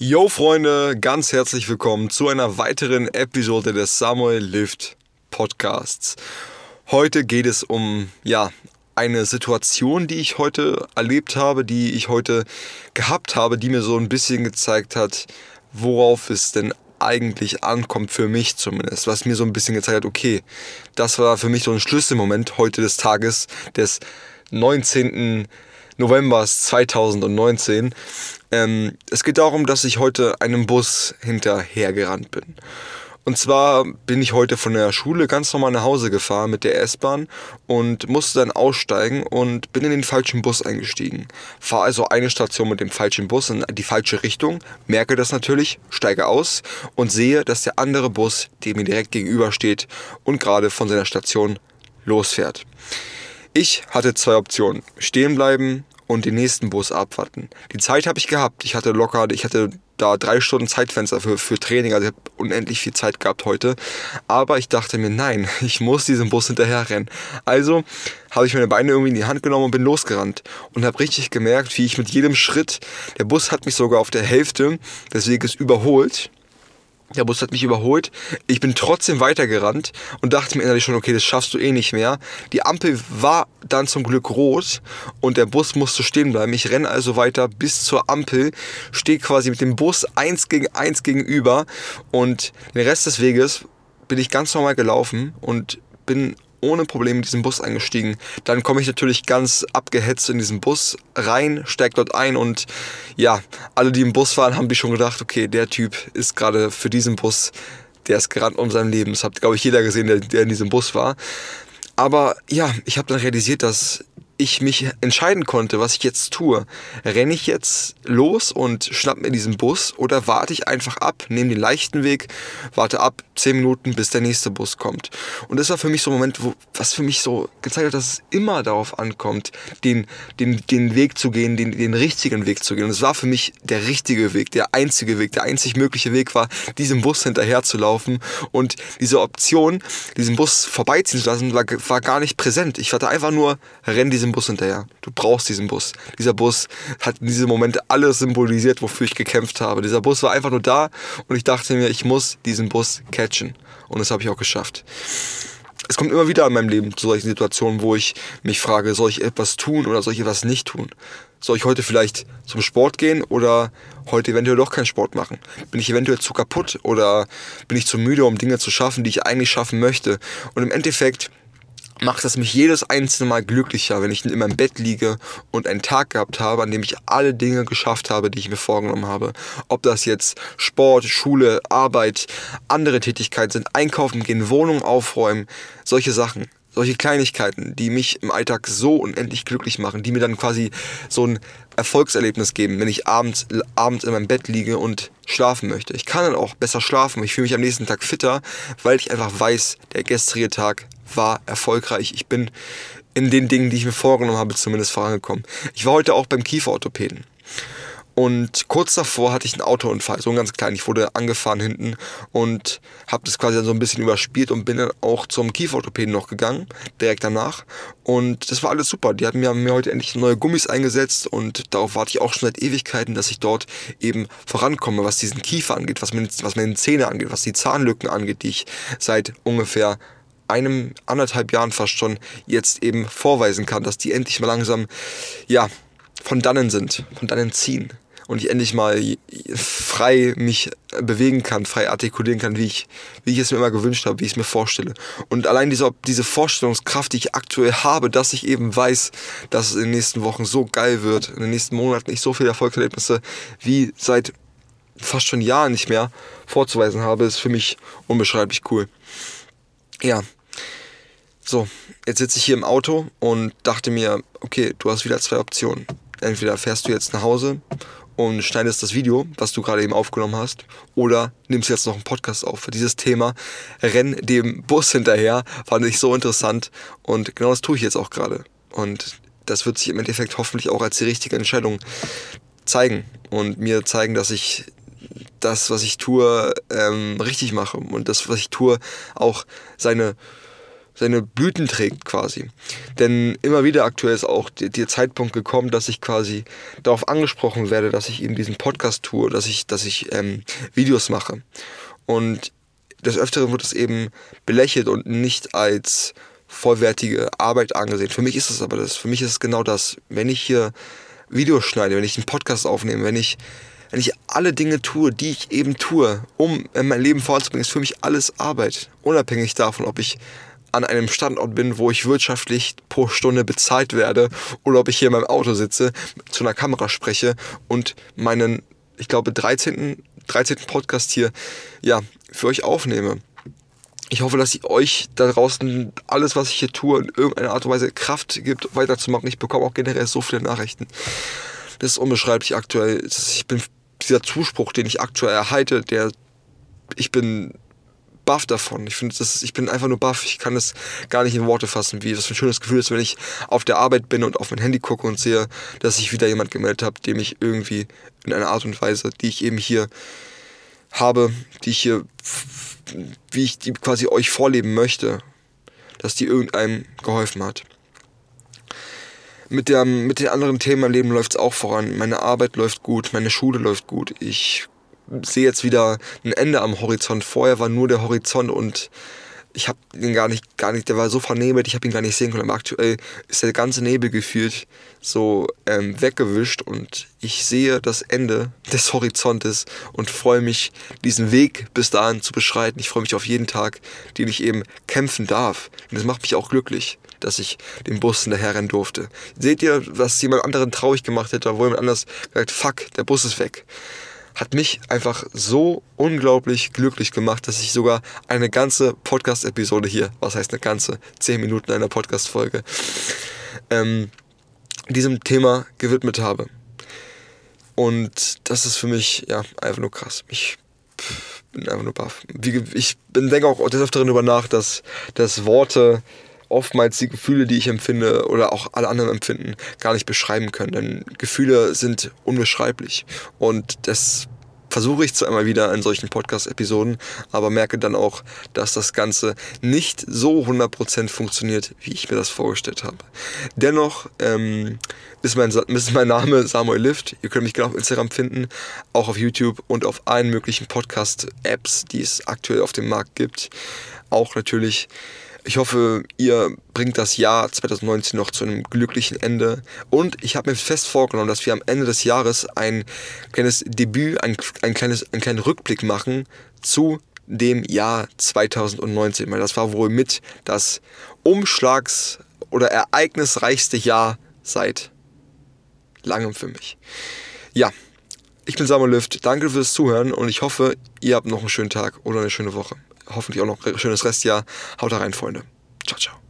Yo Freunde, ganz herzlich willkommen zu einer weiteren Episode des Samuel Lift Podcasts. Heute geht es um ja, eine Situation, die ich heute erlebt habe, die ich heute gehabt habe, die mir so ein bisschen gezeigt hat, worauf es denn eigentlich ankommt, für mich zumindest. Was mir so ein bisschen gezeigt hat, okay, das war für mich so ein Schlüsselmoment heute des Tages, des 19. November 2019. Ähm, es geht darum, dass ich heute einem Bus hinterhergerannt bin. Und zwar bin ich heute von der Schule ganz normal nach Hause gefahren mit der S-Bahn und musste dann aussteigen und bin in den falschen Bus eingestiegen. Fahre also eine Station mit dem falschen Bus in die falsche Richtung, merke das natürlich, steige aus und sehe, dass der andere Bus, der mir direkt gegenüber steht und gerade von seiner Station losfährt. Ich hatte zwei Optionen. Stehen bleiben und den nächsten Bus abwarten. Die Zeit habe ich gehabt. Ich hatte locker, ich hatte da drei Stunden Zeitfenster für, für Training, also ich habe unendlich viel Zeit gehabt heute. Aber ich dachte mir, nein, ich muss diesem Bus hinterher rennen. Also habe ich meine Beine irgendwie in die Hand genommen und bin losgerannt. Und habe richtig gemerkt, wie ich mit jedem Schritt, der Bus hat mich sogar auf der Hälfte des Weges überholt. Der Bus hat mich überholt. Ich bin trotzdem weitergerannt und dachte mir innerlich schon, okay, das schaffst du eh nicht mehr. Die Ampel war dann zum Glück rot und der Bus musste stehen bleiben. Ich renne also weiter bis zur Ampel, stehe quasi mit dem Bus eins gegen eins gegenüber und den Rest des Weges bin ich ganz normal gelaufen und bin ohne Probleme in diesen Bus eingestiegen. Dann komme ich natürlich ganz abgehetzt in diesen Bus rein, steige dort ein und ja, alle, die im Bus waren, haben sich schon gedacht, okay, der Typ ist gerade für diesen Bus, der ist gerannt um sein Leben. Das hat, glaube ich, jeder gesehen, der, der in diesem Bus war. Aber ja, ich habe dann realisiert, dass ich mich entscheiden konnte, was ich jetzt tue. Renne ich jetzt los und schnapp mir diesen Bus oder warte ich einfach ab, nehme den leichten Weg, warte ab, 10 Minuten, bis der nächste Bus kommt. Und das war für mich so ein Moment, wo, was für mich so gezeigt hat, dass es immer darauf ankommt, den, den, den Weg zu gehen, den, den richtigen Weg zu gehen. Und es war für mich der richtige Weg, der einzige Weg, der einzig mögliche Weg war, diesem Bus hinterher zu laufen. Und diese Option, diesen Bus vorbeiziehen zu lassen, war, war gar nicht präsent. Ich hatte einfach nur, renn diesen Bus hinterher. Du brauchst diesen Bus. Dieser Bus hat in diesem Moment alles symbolisiert, wofür ich gekämpft habe. Dieser Bus war einfach nur da und ich dachte mir, ich muss diesen Bus catchen. Und das habe ich auch geschafft. Es kommt immer wieder in meinem Leben zu solchen Situationen, wo ich mich frage, soll ich etwas tun oder soll ich etwas nicht tun? Soll ich heute vielleicht zum Sport gehen oder heute eventuell doch keinen Sport machen? Bin ich eventuell zu kaputt oder bin ich zu müde, um Dinge zu schaffen, die ich eigentlich schaffen möchte? Und im Endeffekt macht es mich jedes einzelne Mal glücklicher, wenn ich in meinem Bett liege und einen Tag gehabt habe, an dem ich alle Dinge geschafft habe, die ich mir vorgenommen habe. Ob das jetzt Sport, Schule, Arbeit, andere Tätigkeiten sind, einkaufen gehen, Wohnung aufräumen, solche Sachen. Solche Kleinigkeiten, die mich im Alltag so unendlich glücklich machen, die mir dann quasi so ein Erfolgserlebnis geben, wenn ich abends, abends in meinem Bett liege und schlafen möchte. Ich kann dann auch besser schlafen. Ich fühle mich am nächsten Tag fitter, weil ich einfach weiß, der gestrige Tag war erfolgreich. Ich bin in den Dingen, die ich mir vorgenommen habe, zumindest vorangekommen. Ich war heute auch beim Kieferorthopäden. Und kurz davor hatte ich einen Autounfall, so ein ganz klein. Ich wurde angefahren hinten und habe das quasi dann so ein bisschen überspielt und bin dann auch zum Kieferorthopäden noch gegangen, direkt danach. Und das war alles super. Die hatten mir, mir heute endlich neue Gummis eingesetzt und darauf warte ich auch schon seit Ewigkeiten, dass ich dort eben vorankomme, was diesen Kiefer angeht, was meine, was meine Zähne angeht, was die Zahnlücken angeht, die ich seit ungefähr einem, anderthalb Jahren fast schon jetzt eben vorweisen kann, dass die endlich mal langsam, ja, von dannen sind, von dannen ziehen. Und ich endlich mal frei mich bewegen kann, frei artikulieren kann, wie ich, wie ich es mir immer gewünscht habe, wie ich es mir vorstelle. Und allein diese, diese Vorstellungskraft, die ich aktuell habe, dass ich eben weiß, dass es in den nächsten Wochen so geil wird, in den nächsten Monaten ich so viele Erfolgserlebnisse wie seit fast schon Jahren nicht mehr vorzuweisen habe, ist für mich unbeschreiblich cool. Ja, so, jetzt sitze ich hier im Auto und dachte mir, okay, du hast wieder zwei Optionen. Entweder fährst du jetzt nach Hause und schneidest das Video, was du gerade eben aufgenommen hast, oder nimmst jetzt noch einen Podcast auf. Für dieses Thema Renn dem Bus hinterher fand ich so interessant und genau das tue ich jetzt auch gerade. Und das wird sich im Endeffekt hoffentlich auch als die richtige Entscheidung zeigen und mir zeigen, dass ich das, was ich tue, ähm, richtig mache und das, was ich tue, auch seine seine Blüten trägt quasi. Denn immer wieder aktuell ist auch der, Zeitpunkt gekommen, dass ich quasi darauf angesprochen werde, dass ich eben diesen Podcast tue, dass ich, dass ich ähm, Videos mache. Und des Öfteren wird es eben belächelt und nicht als vollwertige Arbeit angesehen. Für mich ist es aber das. Für mich ist es genau das. Wenn ich hier Videos schneide, wenn ich einen Podcast aufnehme, wenn ich, wenn ich alle Dinge tue, die ich eben tue, um mein Leben voranzubringen, ist für mich alles Arbeit. Unabhängig davon, ob ich an einem Standort bin, wo ich wirtschaftlich pro Stunde bezahlt werde oder ob ich hier in meinem Auto sitze, zu einer Kamera spreche und meinen, ich glaube, 13. 13. Podcast hier ja, für euch aufnehme. Ich hoffe, dass ich euch da draußen alles, was ich hier tue, in irgendeiner Art und Weise Kraft gibt, weiterzumachen. Ich bekomme auch generell so viele Nachrichten. Das ist unbeschreiblich aktuell. Ich bin dieser Zuspruch, den ich aktuell erhalte, der ich bin baff davon. Ich finde, ich bin einfach nur baff. Ich kann es gar nicht in Worte fassen, wie das für ein schönes Gefühl ist, wenn ich auf der Arbeit bin und auf mein Handy gucke und sehe, dass ich wieder jemand gemeldet habe, dem ich irgendwie in einer Art und Weise, die ich eben hier habe, die ich hier wie ich die quasi euch vorleben möchte, dass die irgendeinem geholfen hat. Mit, der, mit den anderen Themen im Leben läuft es auch voran. Meine Arbeit läuft gut, meine Schule läuft gut. Ich sehe jetzt wieder ein Ende am Horizont. Vorher war nur der Horizont und ich habe ihn gar nicht, gar nicht, der war so vernebelt, ich habe ihn gar nicht sehen können. Aber aktuell ist der ganze Nebel gefühlt so ähm, weggewischt und ich sehe das Ende des Horizontes und freue mich, diesen Weg bis dahin zu beschreiten. Ich freue mich auf jeden Tag, den ich eben kämpfen darf. Und das macht mich auch glücklich, dass ich den Bus hinterherrennen durfte. Seht ihr, was jemand anderen traurig gemacht hätte, wo jemand anders gesagt, fuck, der Bus ist weg hat mich einfach so unglaublich glücklich gemacht, dass ich sogar eine ganze Podcast-Episode hier, was heißt eine ganze, 10 Minuten einer Podcast-Folge, ähm, diesem Thema gewidmet habe. Und das ist für mich, ja, einfach nur krass. Ich bin einfach nur baff. Ich denke auch des Öfteren darüber nach, dass, dass Worte oftmals die Gefühle, die ich empfinde oder auch alle anderen empfinden, gar nicht beschreiben können. Denn Gefühle sind unbeschreiblich. Und das versuche ich zwar immer wieder in solchen Podcast-Episoden, aber merke dann auch, dass das Ganze nicht so 100% funktioniert, wie ich mir das vorgestellt habe. Dennoch ähm, ist, mein, ist mein Name Samuel Lift. Ihr könnt mich gerne auf Instagram finden, auch auf YouTube und auf allen möglichen Podcast-Apps, die es aktuell auf dem Markt gibt. Auch natürlich ich hoffe, ihr bringt das Jahr 2019 noch zu einem glücklichen Ende. Und ich habe mir fest vorgenommen, dass wir am Ende des Jahres ein kleines Debüt, ein, ein kleines, einen kleinen Rückblick machen zu dem Jahr 2019. Weil das war wohl mit das Umschlags- oder ereignisreichste Jahr seit langem für mich. Ja, ich bin Samuel Lüft. Danke fürs Zuhören und ich hoffe, ihr habt noch einen schönen Tag oder eine schöne Woche hoffentlich auch noch ein schönes Restjahr. Haut rein, Freunde. Ciao, ciao.